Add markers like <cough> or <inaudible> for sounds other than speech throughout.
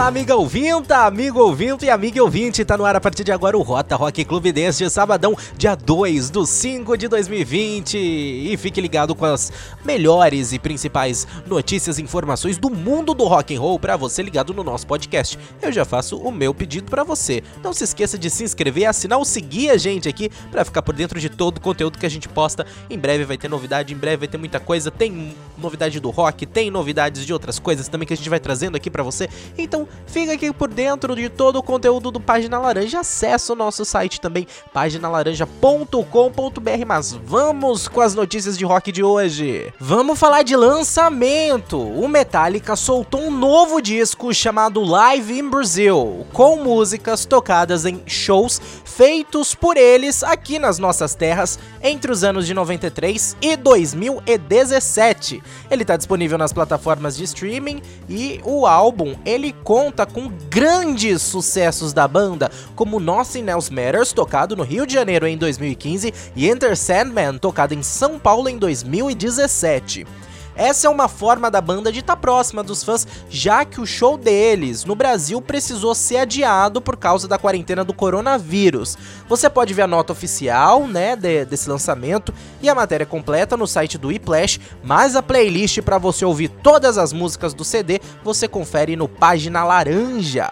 Olá, amiga ouvinta, amigo ouvinte e amiga ouvinte, tá no ar a partir de agora o Rota Rock Clube deste sabadão, dia 2 do 5 de 2020. E fique ligado com as melhores e principais notícias e informações do mundo do rock and roll para você ligado no nosso podcast. Eu já faço o meu pedido para você. Não se esqueça de se inscrever, assinar ou seguir a gente aqui para ficar por dentro de todo o conteúdo que a gente posta. Em breve vai ter novidade, em breve vai ter muita coisa. Tem novidade do rock, tem novidades de outras coisas também que a gente vai trazendo aqui para você. Então então fica aqui por dentro de todo o conteúdo do Página Laranja. Acesse o nosso site também, paginalaranja.com.br. Mas vamos com as notícias de rock de hoje. Vamos falar de lançamento. O Metallica soltou um novo disco chamado Live in Brazil, com músicas tocadas em shows feitos por eles aqui nas nossas terras entre os anos de 93 e 2017. Ele está disponível nas plataformas de streaming e o álbum ele conta com grandes sucessos da banda, como Nothing Else Matters, tocado no Rio de Janeiro em 2015, e Enter Sandman, tocado em São Paulo em 2017. Essa é uma forma da banda de estar tá próxima dos fãs, já que o show deles no Brasil precisou ser adiado por causa da quarentena do coronavírus. Você pode ver a nota oficial, né, de, desse lançamento e a matéria completa no site do iPlash, mas a playlist para você ouvir todas as músicas do CD você confere no Página Laranja.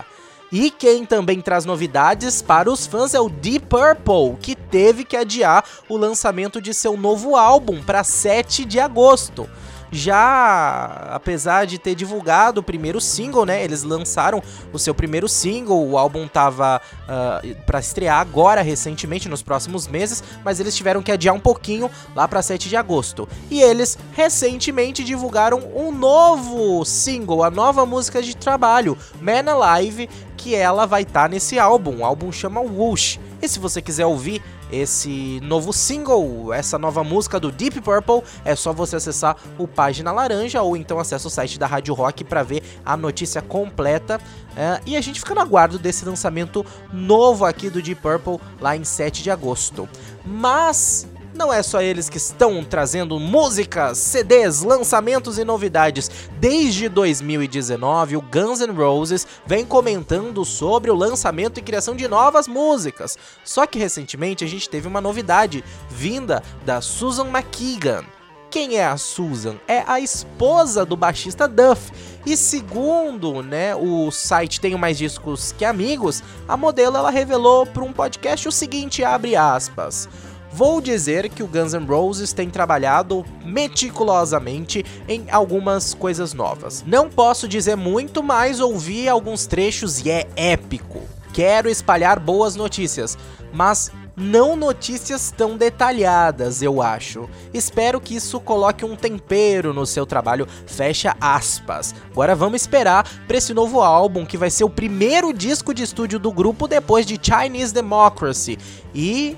E quem também traz novidades para os fãs é o Deep Purple, que teve que adiar o lançamento de seu novo álbum para 7 de agosto já apesar de ter divulgado o primeiro single, né? Eles lançaram o seu primeiro single, o álbum tava uh, ah, para estrear agora recentemente nos próximos meses, mas eles tiveram que adiar um pouquinho lá para 7 de agosto. E eles recentemente divulgaram um novo single, a nova música de trabalho, Man Alive, que ela vai estar tá nesse álbum. O álbum chama Whoosh. E se você quiser ouvir esse novo single, essa nova música do Deep Purple, é só você acessar o Página Laranja ou então acessa o site da Rádio Rock para ver a notícia completa. É, e a gente fica no aguardo desse lançamento novo aqui do Deep Purple lá em 7 de agosto. Mas não é só eles que estão trazendo músicas, CDs, lançamentos e novidades. Desde 2019, o Guns N' Roses vem comentando sobre o lançamento e criação de novas músicas. Só que recentemente a gente teve uma novidade vinda da Susan McKeegan. Quem é a Susan? É a esposa do baixista Duff. E segundo, né, o site Tenho Mais Discos Que Amigos, a modelo ela revelou para um podcast o seguinte, abre aspas: Vou dizer que o Guns N' Roses tem trabalhado meticulosamente em algumas coisas novas. Não posso dizer muito, mas ouvi alguns trechos e é épico. Quero espalhar boas notícias, mas não notícias tão detalhadas, eu acho. Espero que isso coloque um tempero no seu trabalho, fecha aspas. Agora vamos esperar para esse novo álbum que vai ser o primeiro disco de estúdio do grupo depois de Chinese Democracy. E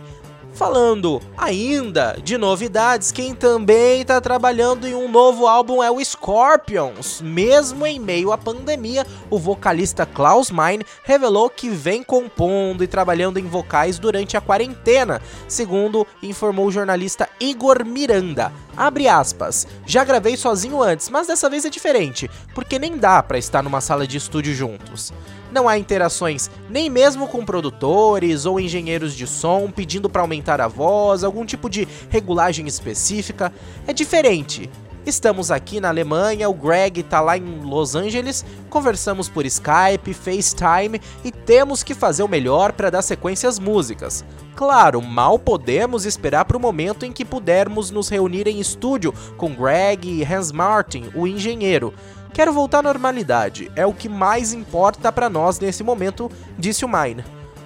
Falando ainda de novidades, quem também está trabalhando em um novo álbum é o Scorpions. Mesmo em meio à pandemia, o vocalista Klaus Meine revelou que vem compondo e trabalhando em vocais durante a quarentena, segundo informou o jornalista Igor Miranda. Abre aspas. Já gravei sozinho antes, mas dessa vez é diferente, porque nem dá para estar numa sala de estúdio juntos. Não há interações nem mesmo com produtores ou engenheiros de som pedindo para aumentar a voz, algum tipo de regulagem específica. É diferente. Estamos aqui na Alemanha, o Greg tá lá em Los Angeles, conversamos por Skype, FaceTime e temos que fazer o melhor para dar sequência às músicas. Claro, mal podemos esperar para o momento em que pudermos nos reunir em estúdio com Greg e Hans Martin, o engenheiro. Quero voltar à normalidade, é o que mais importa para nós nesse momento, disse o Mine.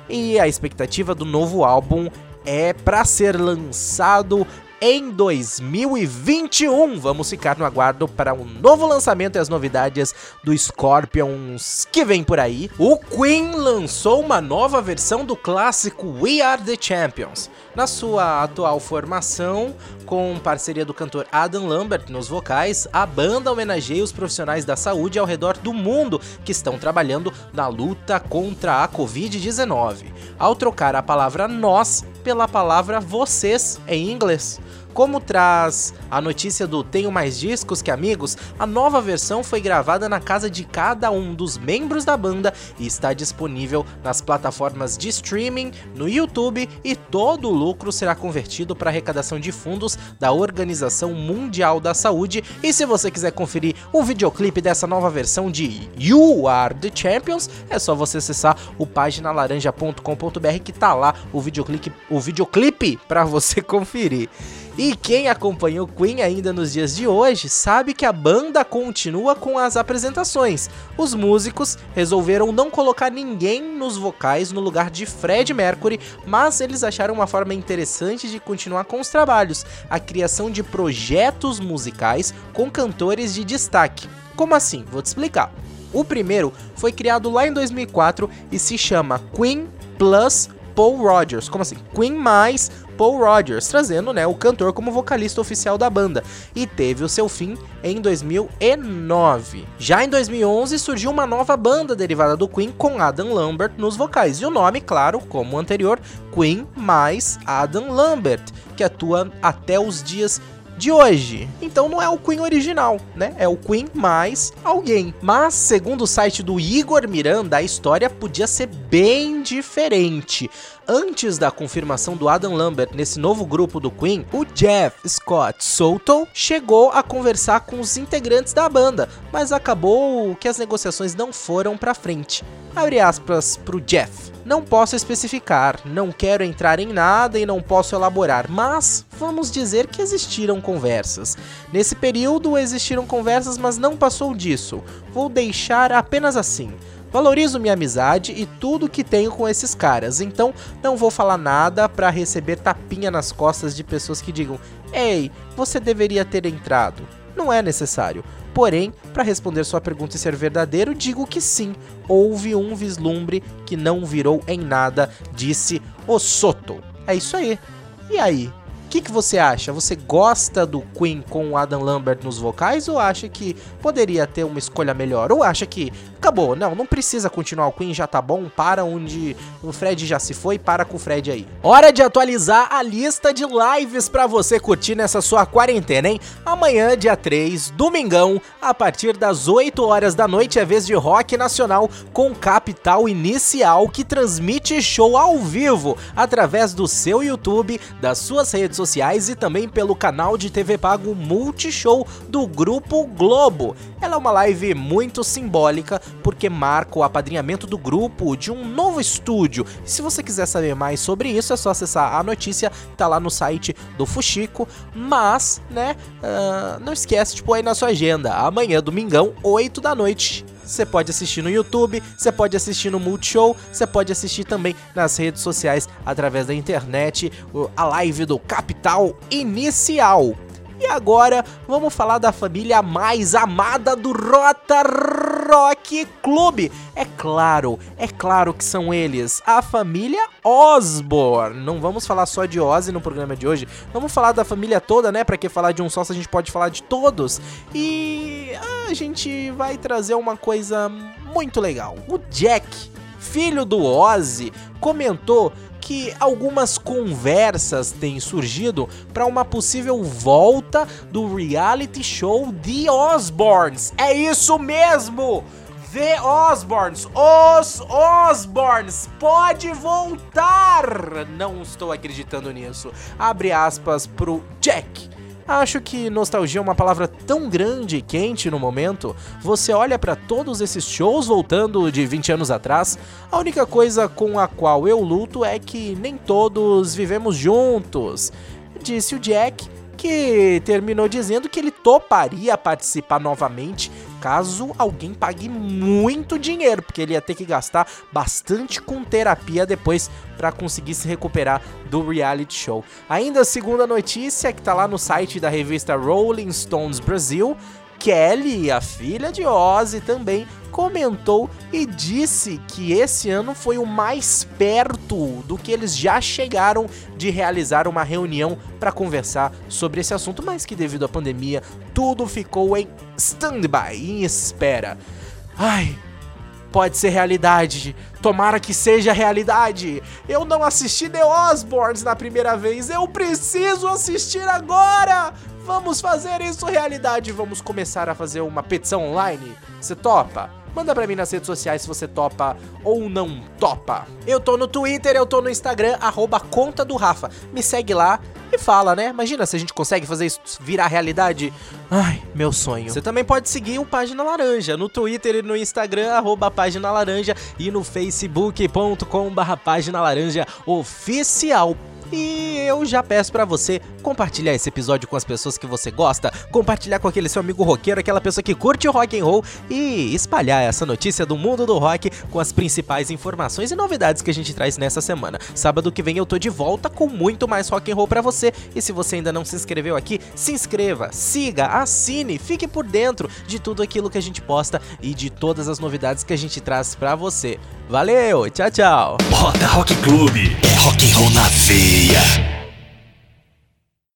E a expectativa do novo álbum é para ser lançado em 2021. Vamos ficar no aguardo para um novo lançamento e as novidades do Scorpions que vem por aí. O Queen lançou uma nova versão do clássico We Are the Champions. Na sua atual formação, com parceria do cantor Adam Lambert nos vocais, a banda homenageia os profissionais da saúde ao redor do mundo que estão trabalhando na luta contra a Covid-19, ao trocar a palavra nós pela palavra vocês em inglês. Como traz a notícia do Tenho Mais Discos que Amigos, a nova versão foi gravada na casa de cada um dos membros da banda e está disponível nas plataformas de streaming, no YouTube e todo o lucro será convertido para arrecadação de fundos da Organização Mundial da Saúde. E se você quiser conferir o videoclipe dessa nova versão de You Are the Champions, é só você acessar o paginalaranja.com.br que tá lá o videoclipe, o videoclipe para você <laughs> conferir. E quem acompanhou Queen ainda nos dias de hoje sabe que a banda continua com as apresentações. Os músicos resolveram não colocar ninguém nos vocais no lugar de Fred Mercury, mas eles acharam uma forma interessante de continuar com os trabalhos, a criação de projetos musicais com cantores de destaque. Como assim? Vou te explicar. O primeiro foi criado lá em 2004 e se chama Queen Plus Paul Rogers. Como assim? Queen mais Paul Rogers, trazendo né, o cantor como vocalista oficial da banda, e teve o seu fim em 2009. Já em 2011 surgiu uma nova banda derivada do Queen com Adam Lambert nos vocais, e o nome, claro, como o anterior, Queen mais Adam Lambert, que atua até os dias de hoje. Então não é o Queen original, né? É o Queen mais alguém. Mas, segundo o site do Igor Miranda, a história podia ser bem diferente. Antes da confirmação do Adam Lambert nesse novo grupo do Queen, o Jeff Scott Soto chegou a conversar com os integrantes da banda, mas acabou que as negociações não foram para frente. Abre aspas pro Jeff. Não posso especificar, não quero entrar em nada e não posso elaborar, mas vamos dizer que existiram conversas. Nesse período existiram conversas, mas não passou disso. Vou deixar apenas assim. Valorizo minha amizade e tudo que tenho com esses caras, então não vou falar nada para receber tapinha nas costas de pessoas que digam: "Ei, você deveria ter entrado". Não é necessário. Porém, para responder sua pergunta e ser verdadeiro, digo que sim, houve um vislumbre que não virou em nada, disse o Soto. É isso aí. E aí? O que, que você acha? Você gosta do Queen com o Adam Lambert nos vocais ou acha que poderia ter uma escolha melhor? Ou acha que acabou, não, não precisa continuar o Queen, já tá bom, para onde o Fred já se foi, para com o Fred aí. Hora de atualizar a lista de lives para você curtir nessa sua quarentena, hein? Amanhã, dia 3, domingão, a partir das 8 horas da noite é vez de rock nacional com Capital Inicial que transmite show ao vivo através do seu YouTube, das suas redes sociais e também pelo canal de TV pago Multishow do Grupo Globo. Ela é uma live muito simbólica porque marca o apadrinhamento do grupo de um novo estúdio. E se você quiser saber mais sobre isso, é só acessar a notícia, tá lá no site do Fuxico. Mas, né, uh, não esquece de pôr aí na sua agenda, amanhã, domingão, 8 da noite. Você pode assistir no YouTube, você pode assistir no Multishow, você pode assistir também nas redes sociais através da internet, a live do Capital Inicial. E agora vamos falar da família mais amada do Rota Rock Clube. É claro, é claro que são eles, a família Osborne. Não vamos falar só de Ozzy no programa de hoje, vamos falar da família toda, né? Para que falar de um só se a gente pode falar de todos? E a gente vai trazer uma coisa muito legal. O Jack, filho do Ozzy, comentou que algumas conversas têm surgido para uma possível volta do reality show The Osbournes. É isso mesmo! The Osbournes, os Osbournes, pode voltar! Não estou acreditando nisso. Abre aspas pro Jack. Acho que nostalgia é uma palavra tão grande e quente no momento. Você olha para todos esses shows voltando de 20 anos atrás, a única coisa com a qual eu luto é que nem todos vivemos juntos. Disse o Jack, que terminou dizendo que ele toparia participar novamente caso alguém pague muito dinheiro, porque ele ia ter que gastar bastante com terapia depois para conseguir se recuperar do reality show. Ainda a notícia que tá lá no site da revista Rolling Stones Brasil, Kelly, a filha de Ozzy, também comentou e disse que esse ano foi o mais perto do que eles já chegaram de realizar uma reunião para conversar sobre esse assunto, mas que devido à pandemia tudo ficou em stand-by, em espera. Ai, pode ser realidade. Tomara que seja realidade. Eu não assisti The Osborns na primeira vez. Eu preciso assistir agora. Vamos fazer isso realidade. Vamos começar a fazer uma petição online. Você topa? Manda pra mim nas redes sociais se você topa ou não topa. Eu tô no Twitter, eu tô no Instagram, arroba conta do Rafa. Me segue lá e fala, né? Imagina se a gente consegue fazer isso virar realidade. Ai, meu sonho. Você também pode seguir o Página Laranja no Twitter e no Instagram, arroba Página Laranja e no facebook.com barra Página Laranja Oficial. E eu já peço para você compartilhar esse episódio com as pessoas que você gosta, compartilhar com aquele seu amigo roqueiro, aquela pessoa que curte o rock and roll e espalhar essa notícia do mundo do rock com as principais informações e novidades que a gente traz nessa semana. Sábado que vem eu tô de volta com muito mais rock and roll para você. E se você ainda não se inscreveu aqui, se inscreva, siga, assine, fique por dentro de tudo aquilo que a gente posta e de todas as novidades que a gente traz para você. Valeu, tchau, tchau. Roda Rock Clube é rock and roll na veia.